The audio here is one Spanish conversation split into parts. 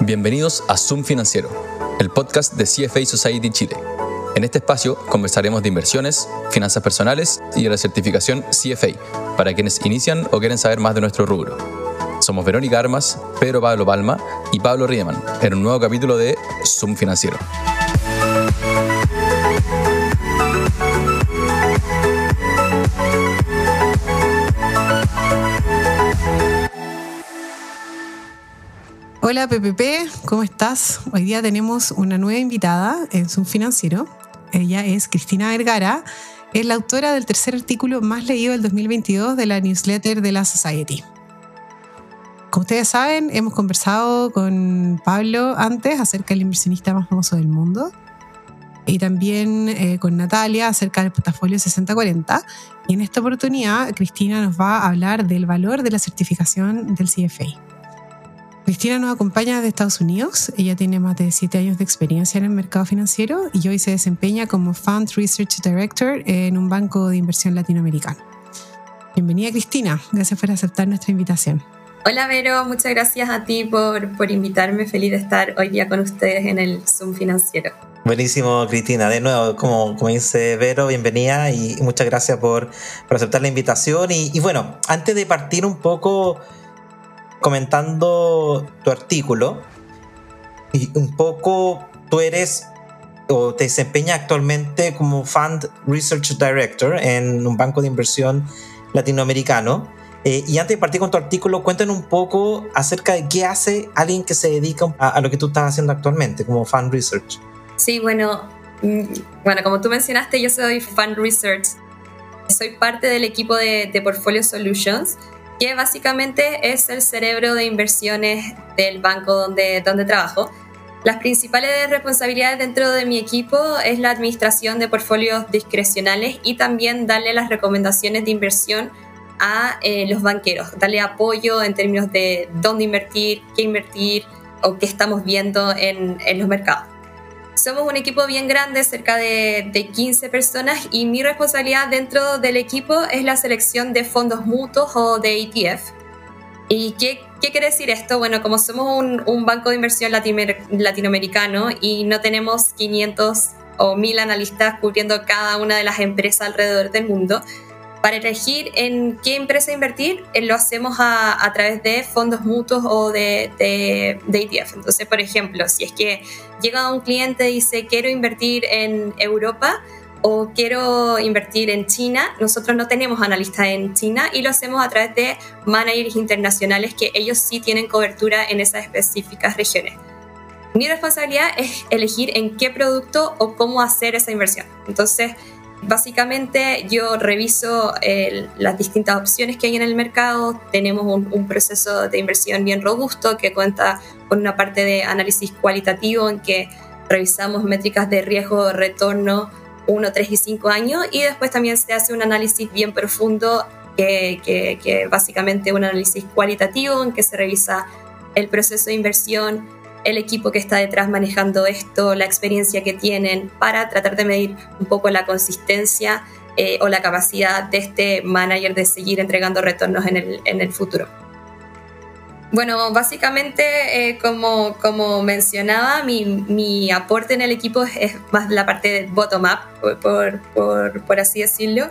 Bienvenidos a Zoom Financiero, el podcast de CFA Society Chile. En este espacio conversaremos de inversiones, finanzas personales y de la certificación CFA para quienes inician o quieren saber más de nuestro rubro. Somos Verónica Armas, Pedro Pablo Palma y Pablo Riemann en un nuevo capítulo de Zoom Financiero. Hola PPP, ¿cómo estás? Hoy día tenemos una nueva invitada en Zoom Financiero. Ella es Cristina Vergara, es la autora del tercer artículo más leído del 2022 de la newsletter de la Society. Como ustedes saben, hemos conversado con Pablo antes acerca del inversionista más famoso del mundo y también eh, con Natalia acerca del portafolio 6040. Y en esta oportunidad, Cristina nos va a hablar del valor de la certificación del CFA. Cristina nos acompaña de Estados Unidos. Ella tiene más de siete años de experiencia en el mercado financiero y hoy se desempeña como Fund Research Director en un banco de inversión latinoamericano. Bienvenida, Cristina. Gracias por aceptar nuestra invitación. Hola, Vero. Muchas gracias a ti por, por invitarme. Feliz de estar hoy día con ustedes en el Zoom financiero. Buenísimo, Cristina. De nuevo, como, como dice Vero, bienvenida y, muchas gracias por, por aceptar la invitación. Y, y bueno, antes de partir un poco comentando tu artículo y un poco tú eres o te desempeñas actualmente como Fund Research Director en un banco de inversión latinoamericano. Eh, y antes de partir con tu artículo, cuéntanos un poco acerca de qué hace alguien que se dedica a, lo que tú estás haciendo actualmente como Fund Research. Sí, bueno, mm, bueno, como tú mencionaste, yo soy Fund Research. Soy parte del equipo de, de Portfolio Solutions que básicamente es el cerebro de inversiones del banco donde, donde trabajo. Las principales responsabilidades dentro de mi equipo es la administración de portfolios discrecionales y también darle las recomendaciones de inversión a eh, los banqueros, darle apoyo en términos de dónde invertir, qué invertir o qué estamos viendo en, en los mercados. Somos un equipo bien grande, cerca de, 15 personas, y mi responsabilidad dentro del equipo es la selección de fondos mutuos o de ETF. ¿Y qué, quiere decir esto? Bueno, como somos un, banco de inversión latinoamericano y no tenemos 500 o 1000 analistas cubriendo cada una de las empresas alrededor del mundo, para elegir en qué empresa invertir, eh, lo hacemos a, través de fondos mutuos o de, de, ETF. Entonces, por ejemplo, si es que llega un cliente y dice, quiero invertir en Europa, o quiero invertir en China, nosotros no tenemos analistas en China y lo hacemos a través de managers internacionales que ellos sí tienen cobertura en esas específicas regiones. Mi responsabilidad es elegir en qué producto o cómo hacer esa inversión. Entonces, Básicamente yo reviso eh, las distintas opciones que hay en el mercado, tenemos un, proceso de inversión bien robusto que cuenta con una parte de análisis cualitativo en que revisamos métricas de riesgo, retorno 1, 3 y 5 años. Y después también se hace un análisis bien profundo que, que, que básicamente un análisis cualitativo en que se revisa el proceso de inversión, el equipo que está detrás manejando esto, la experiencia que tienen, para tratar de medir un poco la consistencia eh, o la capacidad de este manager de seguir entregando retornos en el, en el futuro. Bueno, básicamente, eh, como, como mencionaba, mi, mi, aporte en el equipo es, más la parte de bottom-up, por, por, por, así decirlo.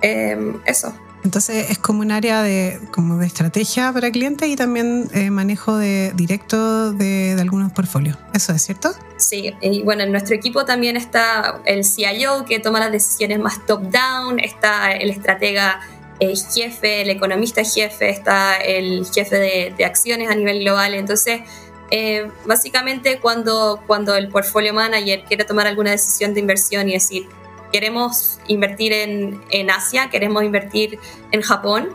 Eh, eso. Entonces es como un área de, como de estrategia para clientes y también eh, manejo de, directo de, algunos portfolios. ¿Eso es cierto? Sí, y bueno, en nuestro equipo también está el CIO que toma las decisiones más top-down, está el estratega eh, jefe, el economista jefe, está el jefe de, acciones a nivel global. Entonces, eh, básicamente cuando, cuando el portfolio manager quiere tomar alguna decisión de inversión y decir, queremos invertir en, en Asia, queremos invertir en Japón,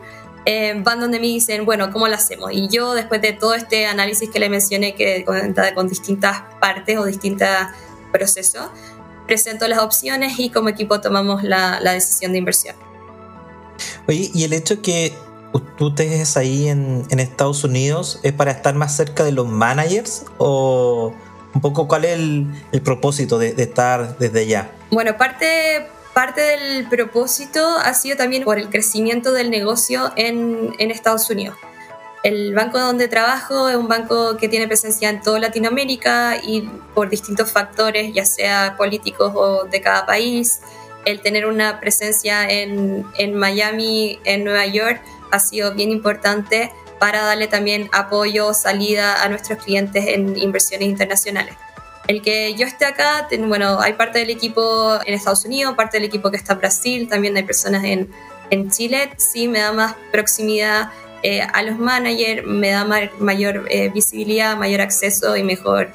eh, van donde me dicen, bueno, ¿cómo lo hacemos? Y yo, después de todo este análisis que le mencioné, que cuenta con distintas partes o distintos procesos, presento las opciones y como equipo tomamos la, la decisión de inversión. Oye, y el hecho que tú estés ahí en, en, Estados Unidos es para estar más cerca de los managers o un poco cuál es el, el propósito de, de estar desde allá? Bueno, parte, parte del propósito ha sido también por el crecimiento del negocio en, en Estados Unidos. el banco donde trabajo es un banco que tiene presencia en toda Latinoamérica y por distintos factores, ya sea políticos o de cada país, el tener una presencia en, en Miami, en Nueva York, ha sido bien importante para darle también apoyo, salida a nuestros clientes en inversiones internacionales. El que yo esté acá, bueno, hay parte del equipo en Estados Unidos, parte del equipo que está en Brasil, también hay personas en, en Chile, sí me da más proximidad eh, a los managers, me da mayor eh, visibilidad, mayor acceso y mejor,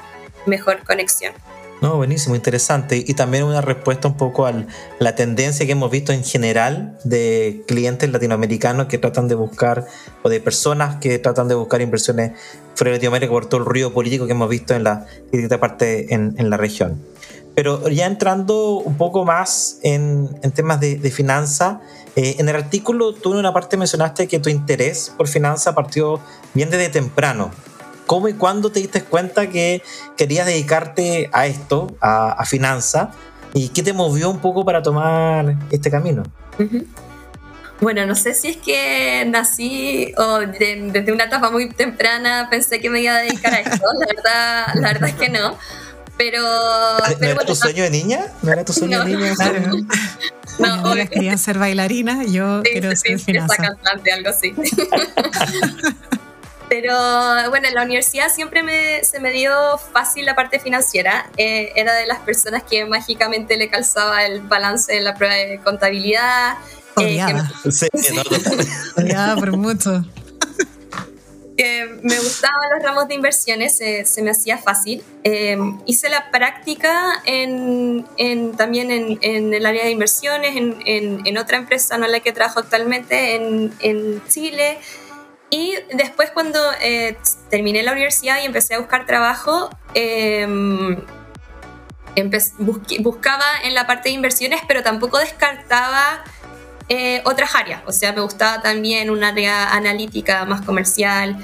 mejor conexión. No, buenísimo, interesante. Y también una respuesta un poco a la tendencia que hemos visto en general de clientes latinoamericanos que tratan de buscar, o de personas que tratan de buscar inversiones fuera de Latinoamérica por todo el ruido político que hemos visto en la distinta parte en, en, la región. Pero ya entrando un poco más en, en temas de, de finanzas, eh, en el artículo tú en una parte mencionaste que tu interés por finanzas partió bien desde temprano. ¿Cómo y cuándo te diste cuenta que querías dedicarte a esto, a, a finanzas? ¿Y qué te movió un poco para tomar este camino? Bueno, no sé si es que nací o desde una etapa muy temprana pensé que me iba a dedicar a esto. La verdad, la verdad es que no. Pero. ¿No era tu sueño de niña? ¿No era tu sueño de niña? No, ellas querían ser bailarinas, yo sí, quiero sí, ser finanzas. cantante, algo así. Pero bueno, en la universidad siempre me, se me dio fácil la parte financiera. Eh, era de las personas que mágicamente le calzaba el balance en la prueba de contabilidad. Odiada. Eh, Sí, no, total. Odiada por mucho. que me gustaban los ramos de inversiones, se, se me hacía fácil. Eh, hice la práctica en, en, también en, en, el área de inversiones, en, en, otra empresa, no la que trabajo actualmente, en, Chile. Y después cuando eh, terminé la universidad y empecé a buscar trabajo, eh, buscaba en la parte de inversiones, pero tampoco descartaba eh, otras áreas. O sea, me gustaba también un área analítica más comercial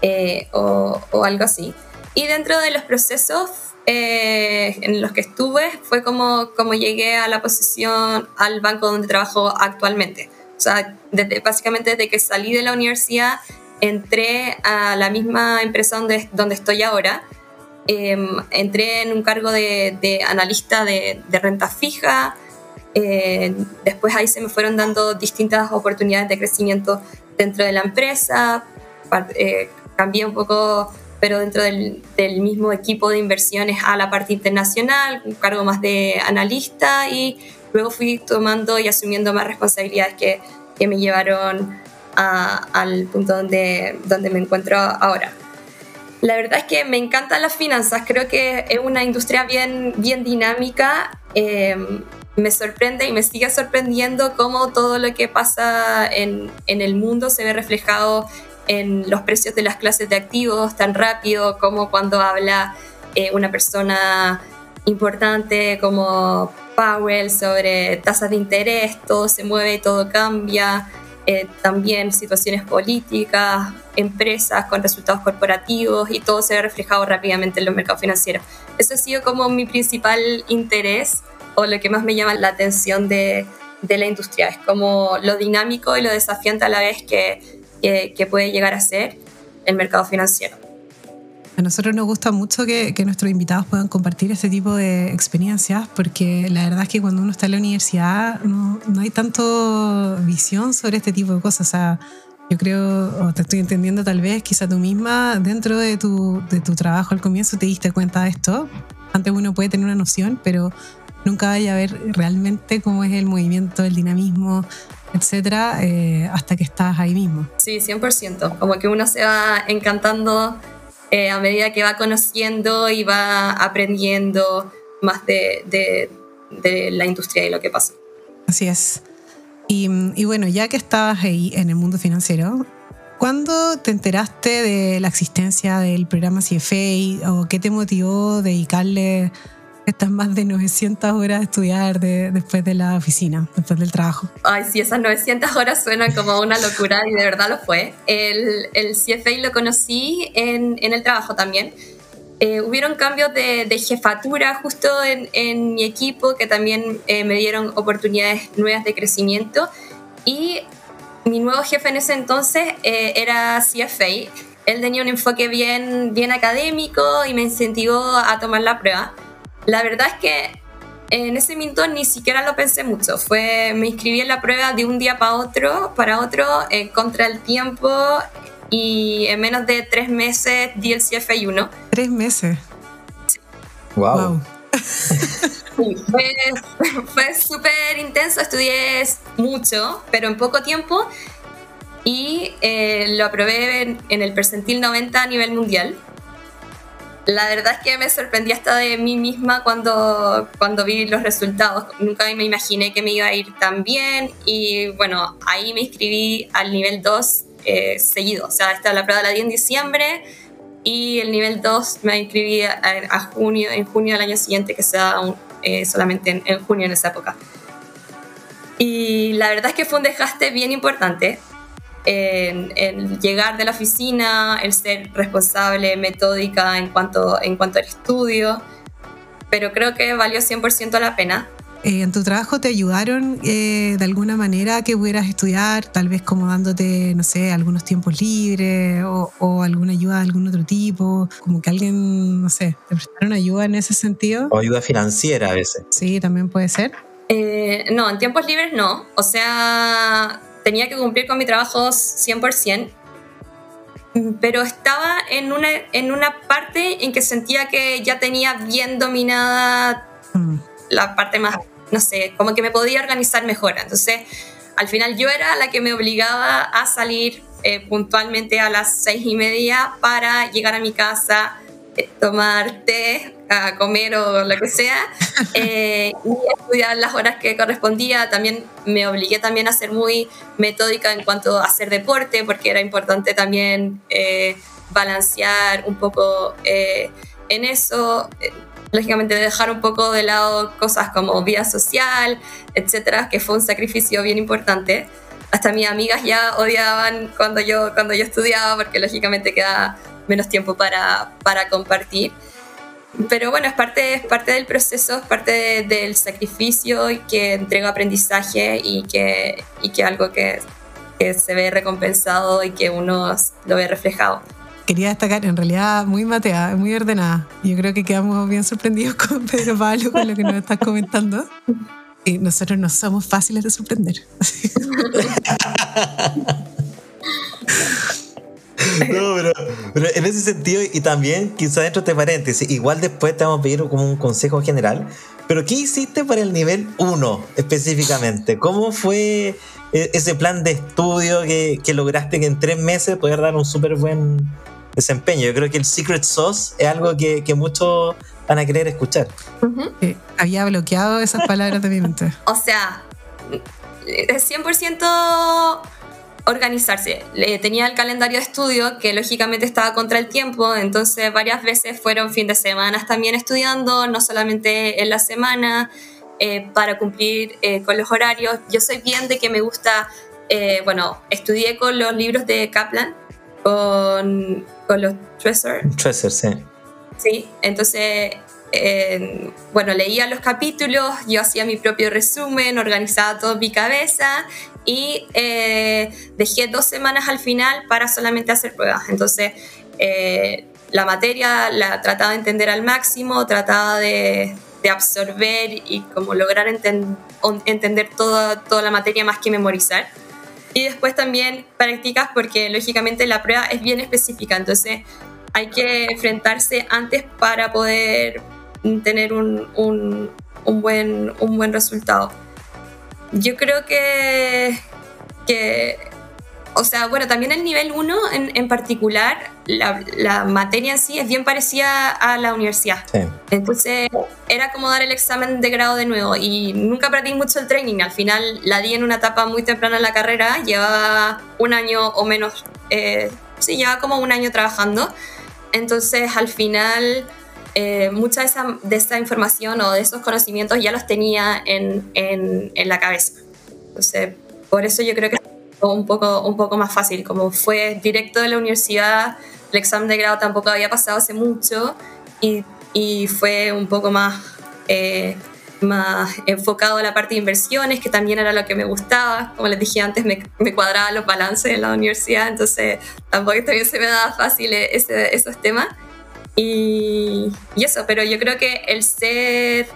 eh, o, o, algo así. Y dentro de los procesos eh, en los que estuve fue como, como llegué a la posición, al banco donde trabajo actualmente. O sea, básicamente desde que salí de la universidad entré a la misma empresa donde, donde estoy ahora. Eh, entré en un cargo de, analista de, de, renta fija. Eh, después ahí se me fueron dando distintas oportunidades de crecimiento dentro de la empresa. Eh, cambié un poco, pero dentro del, del, mismo equipo de inversiones a la parte internacional, un cargo más de analista y luego fui tomando y asumiendo más responsabilidades que, que me llevaron a, al punto donde, donde me encuentro ahora. La verdad es que me encantan las finanzas, creo que es una industria bien, bien dinámica. Eh, me sorprende y me sigue sorprendiendo cómo todo lo que pasa en, en, el mundo se ve reflejado en los precios de las clases de activos tan rápido como cuando habla eh, una persona importante como Powell sobre tasas de interés, todo se mueve, todo cambia eh, también situaciones políticas, empresas con resultados corporativos y todo se ve reflejado rápidamente en los mercados financieros. Eso ha sido como mi principal interés o lo que más me llama la atención de, de la industria. Es como lo dinámico y lo desafiante a la vez que, que, que puede llegar a ser el mercado financiero. A nosotros nos gusta mucho que, que, nuestros invitados puedan compartir este tipo de experiencias porque la verdad es que cuando uno está en la universidad no, no hay tanto visión sobre este tipo de cosas. O sea, yo creo, o te estoy entendiendo tal vez, quizá tú misma dentro de tu, de tu trabajo al comienzo te diste cuenta de esto. Antes uno puede tener una noción, pero nunca vaya a ver realmente cómo es el movimiento, el dinamismo, etcétera, eh, hasta que estás ahí mismo. Sí, 100%. Como que uno se va encantando eh, a medida que va conociendo y va aprendiendo más de, de, la industria y lo que pasa. Así es. Y, y, bueno, ya que estabas ahí en el mundo financiero, ¿cuándo te enteraste de la existencia del programa CFA o qué te motivó dedicarle estas más de 900 horas de estudiar de, después de la oficina, después del trabajo. Ay, sí, esas 900 horas suenan como una locura y de verdad lo fue. El, el CFA lo conocí en, en el trabajo también. Eh, hubieron cambios de, de jefatura justo en, en, mi equipo que también eh, me dieron oportunidades nuevas de crecimiento y mi nuevo jefe en ese entonces eh, era CFA. Él tenía un enfoque bien, bien académico y me incentivó a tomar la prueba. La verdad es que en ese momento ni siquiera lo pensé mucho. Fue, me inscribí en la prueba de un día para otro, para otro, eh, contra el tiempo y en menos de tres meses di el CFA 1. Tres meses. Wow. wow. fue, fue súper intenso, estudié mucho, pero en poco tiempo y eh, lo aprobé en, en, el percentil 90 a nivel mundial. La verdad es que me sorprendí hasta de mí misma cuando, cuando vi los resultados. Nunca me imaginé que me iba a ir tan bien y bueno, ahí me inscribí al nivel 2 eh, seguido. O sea, esta la prueba la di en diciembre y el nivel 2 me inscribí a, junio, en junio del año siguiente, que sea eh, solamente en, en junio en esa época. Y la verdad es que fue un desgaste bien importante el llegar de la oficina, el ser responsable, metódica en cuanto, en cuanto al estudio, pero creo que valió 100% la pena. Eh, ¿En tu trabajo te ayudaron eh, de alguna manera a que pudieras estudiar, tal vez como dándote, no sé, algunos tiempos libres o, o, alguna ayuda de algún otro tipo? Como que alguien, no sé, te prestaron ayuda en ese sentido. O ayuda financiera a veces. Sí, también puede ser. Eh, no, en tiempos libres no. O sea, tenía que cumplir con mi trabajo 100%, pero estaba en una, en una parte en que sentía que ya tenía bien dominada mm. la parte más, no sé, como que me podía organizar mejor. Entonces, al final yo era la que me obligaba a salir eh, puntualmente a las seis y media para llegar a mi casa, tomar té, a comer o lo que sea, eh, y estudiar las horas que correspondía. También me obligué también a ser muy metódica en cuanto a hacer deporte, porque era importante también eh, balancear un poco en eso. Lógicamente dejar un poco de lado cosas como vida social, etcétera, que fue un sacrificio bien importante. Hasta mis amigas ya odiaban cuando yo, cuando yo estudiaba, porque lógicamente quedaba menos tiempo para, para compartir. Pero bueno, es parte, es parte del proceso, es parte del sacrificio y que entrega aprendizaje y que, y que algo que, que se ve recompensado y que uno lo ve reflejado quería destacar, en realidad muy mateada, muy ordenada. Yo creo que quedamos bien sorprendidos con Pedro Pablo con lo que nos estás comentando. Y nosotros no somos fáciles de sorprender. No, pero, en ese sentido, y también, quizás dentro de este paréntesis, igual después te vamos a pedir como un consejo general, pero ¿qué hiciste para el nivel 1 específicamente? ¿Cómo fue e, ese plan de estudio que, que lograste que en tres meses poder dar un súper buen desempeño? Yo creo que el secret sauce es algo que, que muchos van a querer escuchar. había bloqueado esas palabras de mi mente. O sea, es 100% organizarse. tenía el calendario de estudio que lógicamente estaba contra el tiempo, entonces varias veces fueron fin de semana también estudiando, no solamente en la semana, eh, para cumplir eh, con los horarios. Yo soy bien de que me gusta, eh, bueno, estudié con los libros de Kaplan, con, con los Treasure. Treasure, sí. Sí, entonces bueno, leía los capítulos, yo hacía mi propio resumen, organizaba todo en mi cabeza y eh, dejé dos semanas al final para solamente hacer pruebas. Entonces, eh, la materia la trataba de entender al máximo, trataba de, absorber y como lograr entender toda, toda la materia más que memorizar. Y después también prácticas porque lógicamente la prueba es bien específica, entonces hay que enfrentarse antes para poder tener un, un, un buen, un buen resultado. Yo creo que, que o sea, bueno, también el nivel 1 en, en, particular, la, la, materia en sí es bien parecida a la universidad. Entonces, era como dar el examen de grado de nuevo y nunca perdí mucho el training. Al final la di en una etapa muy temprana en la carrera, llevaba un año o menos, eh, sí, llevaba como un año trabajando. Entonces, al final eh, mucha de esa, de esa, información o de esos conocimientos ya los tenía en, en, la cabeza. Entonces, por eso yo creo que fue un poco, un poco más fácil. Como fue directo de la universidad, el examen de grado tampoco había pasado hace mucho y, y fue un poco más, eh, más enfocado a la parte de inversiones, que también era lo que me gustaba. Como les dije antes, me, me cuadraban los balances en la universidad, entonces tampoco también se me daba fácil ese, esos temas. Y, y, eso, pero yo creo que el ser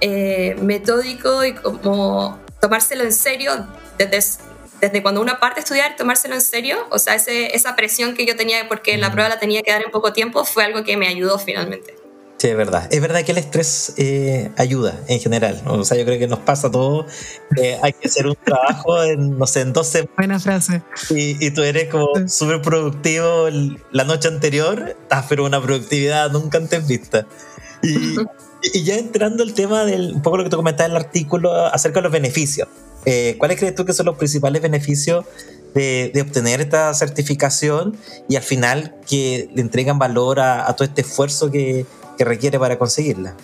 eh, metódico y como tomárselo en serio desde, desde cuando uno parte a estudiar, tomárselo en serio, o sea, ese, esa presión que yo tenía porque la prueba la tenía que dar en poco tiempo fue algo que me ayudó finalmente. Sí, es verdad. Es verdad que el estrés eh, ayuda en general. O sea, yo creo que nos pasa a todos. hay que hacer un trabajo en, no sé, en dos semanas. Buena frase. Y, y tú eres como súper productivo la noche anterior, estás pero una productividad nunca antes vista. Y, y ya entrando al tema del un poco lo que tú comentabas en el artículo acerca de los beneficios. Eh, ¿Cuáles crees tú que son los principales beneficios de, de, obtener esta certificación y al final que le entregan valor a, a todo este esfuerzo que, que, requiere para conseguirla?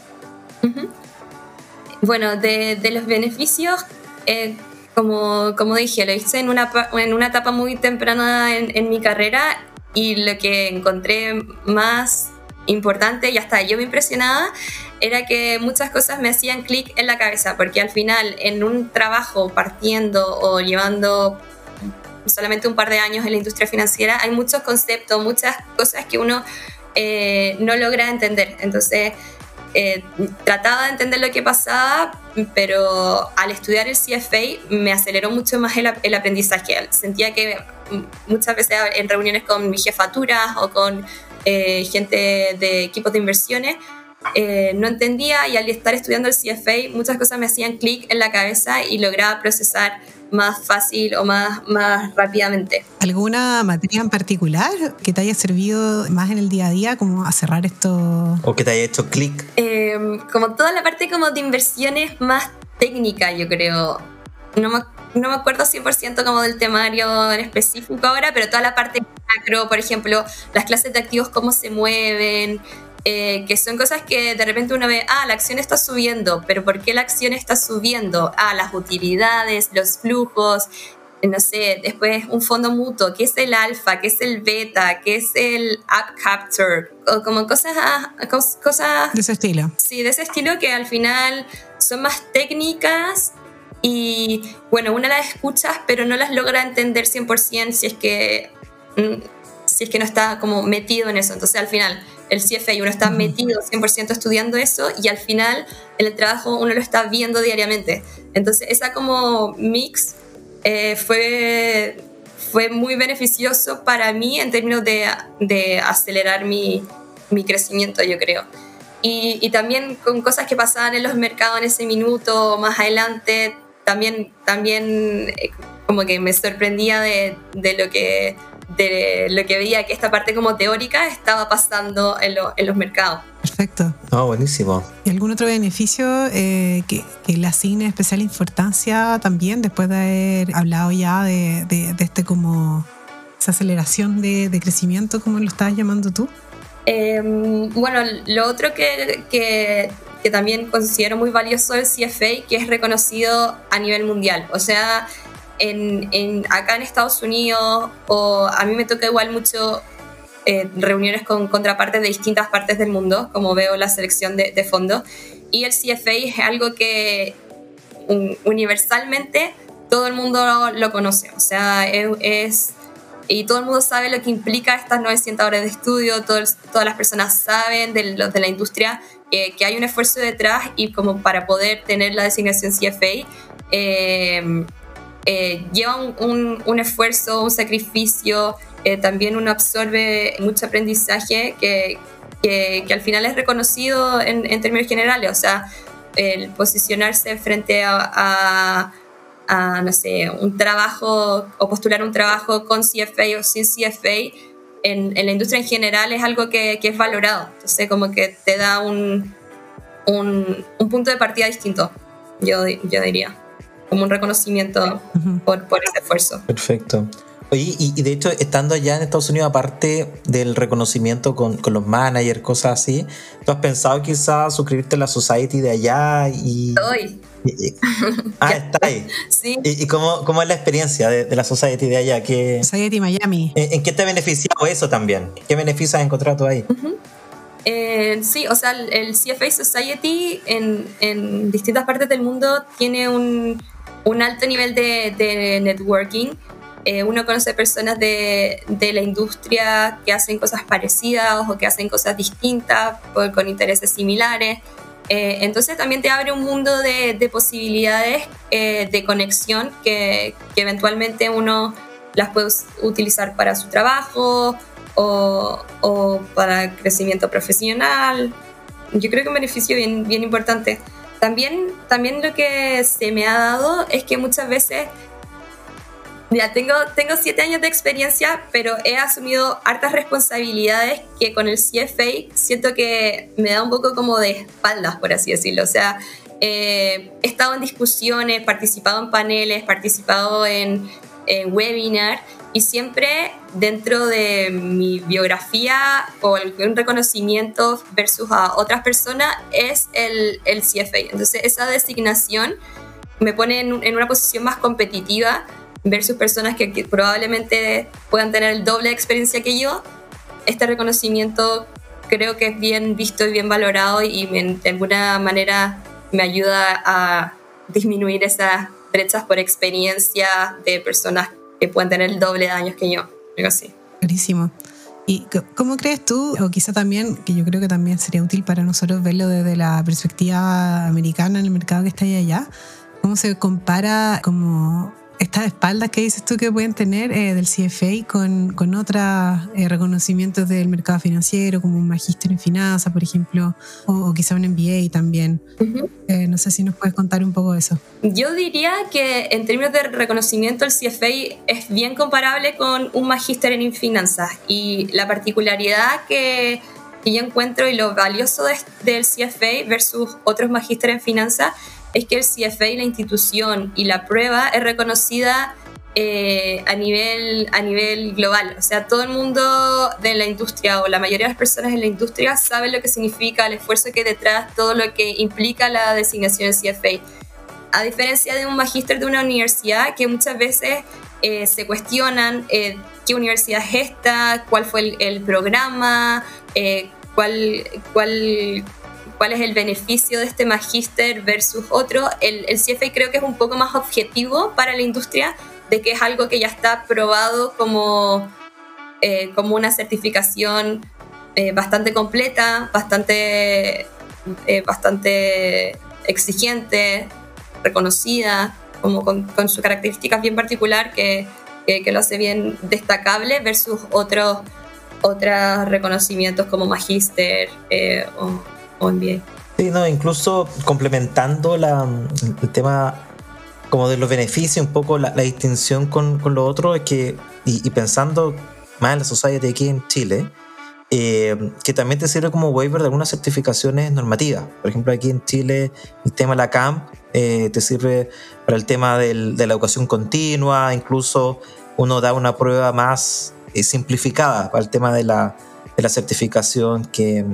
Bueno, de, los beneficios, eh, como, como dije, lo hice en una, en una etapa muy temprana en, en mi carrera y lo que encontré más importante y hasta yo me impresionaba era que muchas cosas me hacían clic en la cabeza, porque al final en un trabajo partiendo o llevando solamente un par de años en la industria financiera, hay muchos conceptos, muchas cosas que uno eh, no logra entender. Entonces, eh, trataba de entender lo que pasaba, pero al estudiar el CFA me aceleró mucho más el, aprendizaje. Sentía que muchas veces en reuniones con mi jefatura o con eh, gente de equipos de inversiones, no entendía y al estar estudiando el CFA muchas cosas me hacían clic en la cabeza y lograba procesar más fácil o más, más rápidamente. ¿Alguna materia en particular que te haya servido más en el día a día como a cerrar esto? ¿O que te haya hecho clic? Eh, como toda la parte como de inversiones más técnica, yo creo. No me, no me acuerdo 100% como del temario en específico ahora, pero toda la parte macro, por ejemplo, las clases de activos, cómo se mueven, eh, que son cosas que de repente uno ve, ah, la acción está subiendo, pero ¿por qué la acción está subiendo? Ah, las utilidades, los flujos, no sé, después un fondo mutuo, ¿qué es el alfa? ¿Qué es el beta? ¿Qué es el up capture? O como cosas, cosas... De ese estilo. Sí, de ese estilo que al final son más técnicas y bueno, una las escuchas, pero no las logra entender 100% si es que si es que no está como metido en eso. Entonces al final el CFA uno está metido 100% estudiando eso y al final en el trabajo uno lo está viendo diariamente. Entonces esa como mix eh, fue, fue muy beneficioso para mí en términos de, de acelerar mi, mi crecimiento, yo creo. Y, y, también con cosas que pasaban en los mercados en ese minuto, más adelante, también, también eh, como que me sorprendía de, de, lo que, de lo que veía que esta parte como teórica estaba pasando en, lo, en los mercados. Perfecto. Oh, buenísimo. ¿Y algún otro beneficio eh, que, que, le asigne especial importancia también después de haber hablado ya de, de, de este como esa aceleración de, de, crecimiento, como lo estabas llamando tú? Eh, bueno, lo otro que, que que también considero muy valioso el CFA, que es reconocido a nivel mundial. O sea, en, en, acá en Estados Unidos, o a mí me toca igual mucho eh, reuniones con contrapartes de distintas partes del mundo, como veo la selección de, de fondos, y el CFA es algo que un, universalmente todo el mundo lo, lo conoce. O sea, es, es y todo el mundo sabe lo que implica estas 900 horas de estudio, todos, todas las personas saben de los de la industria que, que, hay un esfuerzo detrás y como para poder tener la designación CFA eh, eh, lleva un, un, un, esfuerzo, un sacrificio, eh, también uno absorbe mucho aprendizaje que, que, que al final es reconocido en, en, términos generales, o sea, el posicionarse frente a, a a, no sé, un trabajo o postular un trabajo con CFA o sin CFA, en, en la industria en general es algo que, que, es valorado. Entonces, como que te da un, un, un punto de partida distinto, yo, yo, diría, como un reconocimiento uh -huh. por, por ese esfuerzo. Perfecto. Oye, y, y, de hecho, estando allá en Estados Unidos, aparte del reconocimiento con, con, los managers, cosas así, ¿tú has pensado quizás suscribirte a la Society de allá? y Estoy. Ah, está ahí. Sí. ¿Y, y cómo, cómo, es la experiencia de, de, la Society de allá? ¿Qué, Society Miami. ¿En, ¿En, qué te ha beneficiado eso también? ¿Qué beneficios has encontrado tú ahí? Uh -huh. Eh, sí, o sea, el CFA Society en, en, distintas partes del mundo tiene un, un alto nivel de, networking. Eh, uno conoce personas de, de, la industria que hacen cosas parecidas o que hacen cosas distintas con intereses similares. Eh, entonces también te abre un mundo de, de posibilidades de conexión que, que eventualmente uno las puede utilizar para su trabajo o, o para crecimiento profesional. Yo creo que un beneficio bien, bien importante. También, también lo que se me ha dado es que muchas veces, ya tengo, tengo siete años de experiencia, pero he asumido hartas responsabilidades que con el CFA siento que me da un poco como de espaldas, por así decirlo. O sea, eh, he estado en discusiones, participado en paneles, participado en, en webinars y siempre dentro de mi biografía o un reconocimiento versus a otras personas es el, el CFA. Entonces esa designación me pone en, en, una posición más competitiva versus personas que, que, probablemente puedan tener el doble de experiencia que yo. Este reconocimiento creo que es bien visto y bien valorado y me, de alguna manera me ayuda a disminuir esas brechas por experiencia de personas que pueden tener el doble de años que yo, algo así. Clarísimo. ¿Y cómo crees tú, o quizá también, que yo creo que también sería útil para nosotros verlo desde la perspectiva americana en el mercado que está allá, cómo se compara como estas espaldas que dices tú que pueden tener eh, del CFA con, con otros eh, reconocimientos del mercado financiero, como un magíster en finanzas, por ejemplo, o, o, quizá un MBA también. Uh -huh. eh, no sé si nos puedes contar un poco de eso. Yo diría que en términos de reconocimiento el CFA es bien comparable con un magíster en finanzas y la particularidad que, que yo encuentro y lo valioso de, del CFA versus otros magísteres en finanzas es que el CFA, la institución y la prueba es reconocida eh, a, nivel, a nivel global. O sea, todo el mundo de la industria o la mayoría de las personas en la industria saben lo que significa el esfuerzo que hay detrás, todo lo que implica la designación del CFA. A diferencia de un magíster de una universidad que muchas veces eh, se cuestionan eh, qué universidad es esta, cuál fue el, el programa, cuál, cuál cuál es el beneficio de este magíster versus otro. El, el, CFA creo que es un poco más objetivo para la industria, de que es algo que ya está probado como, eh, como una certificación eh, bastante completa, bastante, eh, bastante exigente, reconocida, como con, con sus características bien particular que, que, que, lo hace bien destacable versus otros otros reconocimientos como magíster o o MBA. Sí, no, incluso complementando la, el tema como de los beneficios, un poco la, la distinción con, con, lo otro, es que, y, y, pensando más en la society aquí en Chile, eh, que también te sirve como waiver de algunas certificaciones normativas. Por ejemplo, aquí en Chile, el tema de la CAMP eh, te sirve para el tema del, de la educación continua, incluso uno da una prueba más eh, simplificada para el tema de la, de la certificación que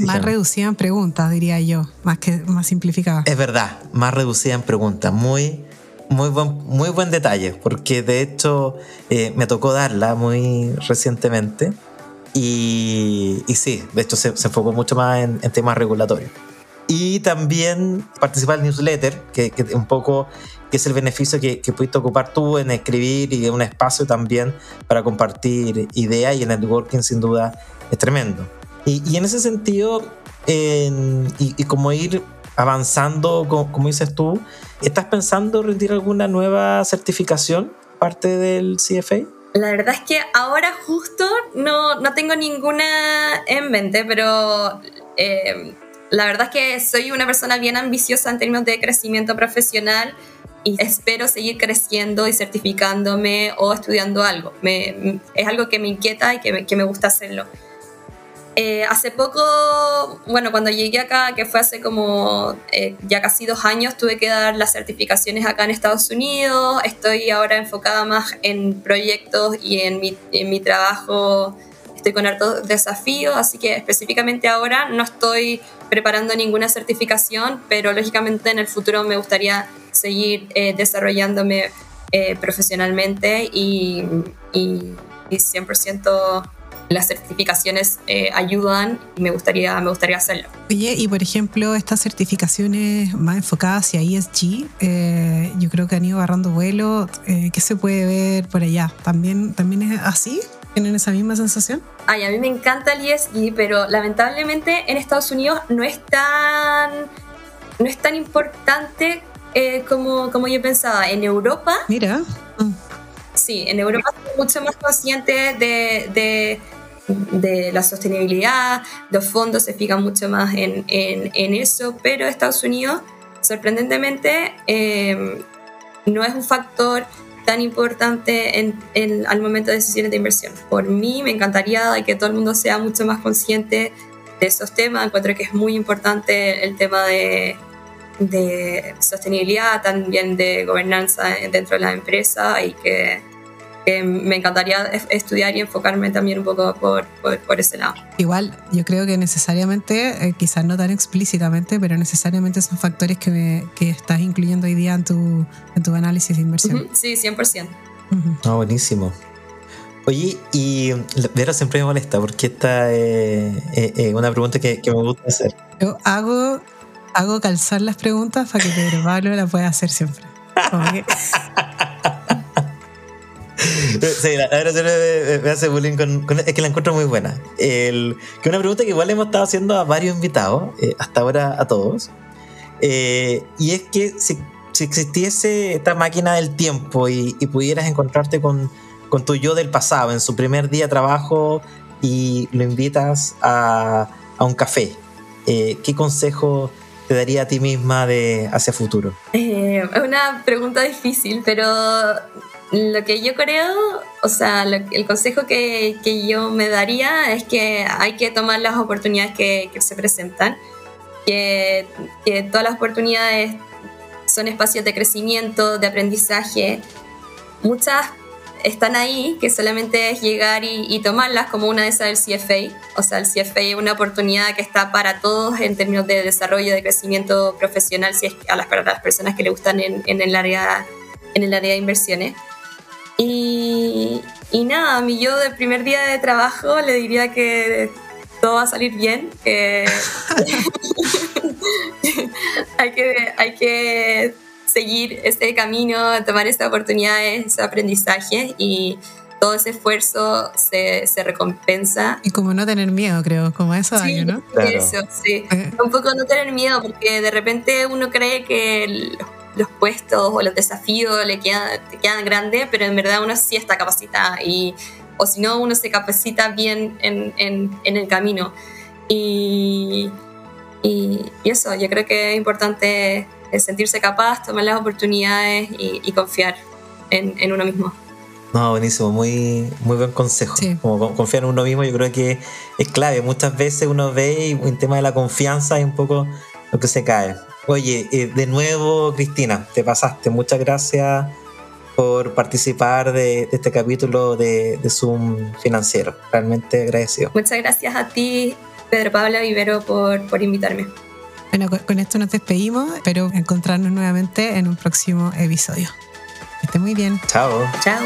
más reducida en preguntas, diría yo, más que más simplificada. Es verdad, más reducida en preguntas. Muy, muy, buen, muy buen detalle, porque de hecho eh, me tocó darla muy recientemente. Y, y sí, de hecho se, se enfocó mucho más en, en, temas regulatorios. Y también participar en el newsletter, que, que un poco que es el beneficio que, que pudiste ocupar tú en escribir y un espacio también para compartir ideas y el networking sin duda es tremendo. Y, en ese sentido, y, como ir avanzando, como, como, dices tú, ¿estás pensando rendir alguna nueva certificación parte del CFA? La verdad es que ahora justo no, no tengo ninguna en mente, pero eh, la verdad es que soy una persona bien ambiciosa en términos de crecimiento profesional y espero seguir creciendo y certificándome o estudiando algo. Es algo que me inquieta y que que me gusta hacerlo. Eh, hace poco, bueno, cuando llegué acá, que fue hace como eh, ya casi dos años, tuve que dar las certificaciones acá en Estados Unidos. Estoy ahora enfocada más en proyectos y en mi, en mi trabajo. Estoy con hartos desafíos, así que específicamente ahora no estoy preparando ninguna certificación, pero lógicamente en el futuro me gustaría seguir eh, desarrollándome profesionalmente y, y, y 100% las certificaciones eh, ayudan y me gustaría, me gustaría hacerlo. Oye, y por ejemplo, estas certificaciones más enfocadas hacia ESG, eh, yo creo que han ido agarrando vuelo. Eh, ¿Qué se puede ver por allá? ¿También, también es así? ¿Tienen esa misma sensación? Ay, a mí me encanta el ESG, pero lamentablemente en Estados Unidos no es tan, no es tan importante eh, como, como yo pensaba. En Europa... Mira. Mm. Sí, en Europa son mucho más conscientes de, de, de, la sostenibilidad, los fondos se fijan mucho más en, en, en eso, pero Estados Unidos, sorprendentemente, eh, no es un factor tan importante en, en, al momento de decisiones de inversión. Por mí me encantaría que todo el mundo sea mucho más consciente de esos temas. Encuentro que es muy importante el tema de, de sostenibilidad, también de gobernanza dentro de la empresa y que que me encantaría estudiar y enfocarme también un poco por, por, por ese lado. Igual, yo creo que necesariamente, eh, quizás no tan explícitamente, pero necesariamente son factores que, me, que estás incluyendo hoy día en tu, en tu análisis de inversión. Uh -huh, sí, 100%. Uh -huh. oh, buenísimo. Oye, y Vera siempre me molesta porque esta es eh, eh, una pregunta que, que, me gusta hacer. Yo hago, hago calzar las preguntas para que Pedro Pablo la pueda hacer siempre. Sí, la, verdad me, hace bullying con, Es que la encuentro muy buena. Que una pregunta que igual hemos estado haciendo a varios invitados, eh, hasta ahora a todos. Eh, y es que si, si, existiese esta máquina del tiempo y, y pudieras encontrarte con, con, tu yo del pasado en su primer día de trabajo y lo invitas a, a un café, eh, ¿qué consejo te daría a ti misma de hacia futuro? Es una pregunta difícil, pero lo que yo creo, o sea, el consejo que, que, yo me daría es que hay que tomar las oportunidades que, que se presentan, que, que, todas las oportunidades son espacios de crecimiento, de aprendizaje. Muchas están ahí, que solamente es llegar y, y tomarlas, como una de esas del CFA. O sea, el CFA es una oportunidad que está para todos en términos de desarrollo, de crecimiento profesional, si es a las, para las personas que le gustan en, en el área en el área de inversiones. Y, y, nada, mi yo del primer día de trabajo le diría que todo va a salir bien, que hay, que, hay que seguir este camino, tomar esta oportunidad, ese aprendizaje y todo ese esfuerzo se, se, recompensa. Y como no tener miedo, creo, como eso sí, año, ¿no? Claro. Eso, sí. Un poco no tener miedo, porque de repente uno cree que el, los puestos o los desafíos le quedan, te quedan grandes, pero en verdad uno sí está capacitado y o si no uno se capacita bien en, en, en el camino y, y, y, eso, yo creo que es importante sentirse capaz, tomar las oportunidades y, y confiar en, en, uno mismo. No, buenísimo, muy, muy buen consejo. Sí. Como confiar en uno mismo, yo creo que es clave. Muchas veces uno ve y el tema de la confianza es un poco lo que se cae. Oye, eh, de nuevo, Cristina, te pasaste. Muchas gracias por participar de, de este capítulo de, de, Zoom financiero. Realmente agradecido. Muchas gracias a ti, Pedro Pablo Vivero, por, por invitarme. Bueno, con, con esto nos despedimos. Espero encontrarnos nuevamente en un próximo episodio. Que esté muy bien. Chao. Chao.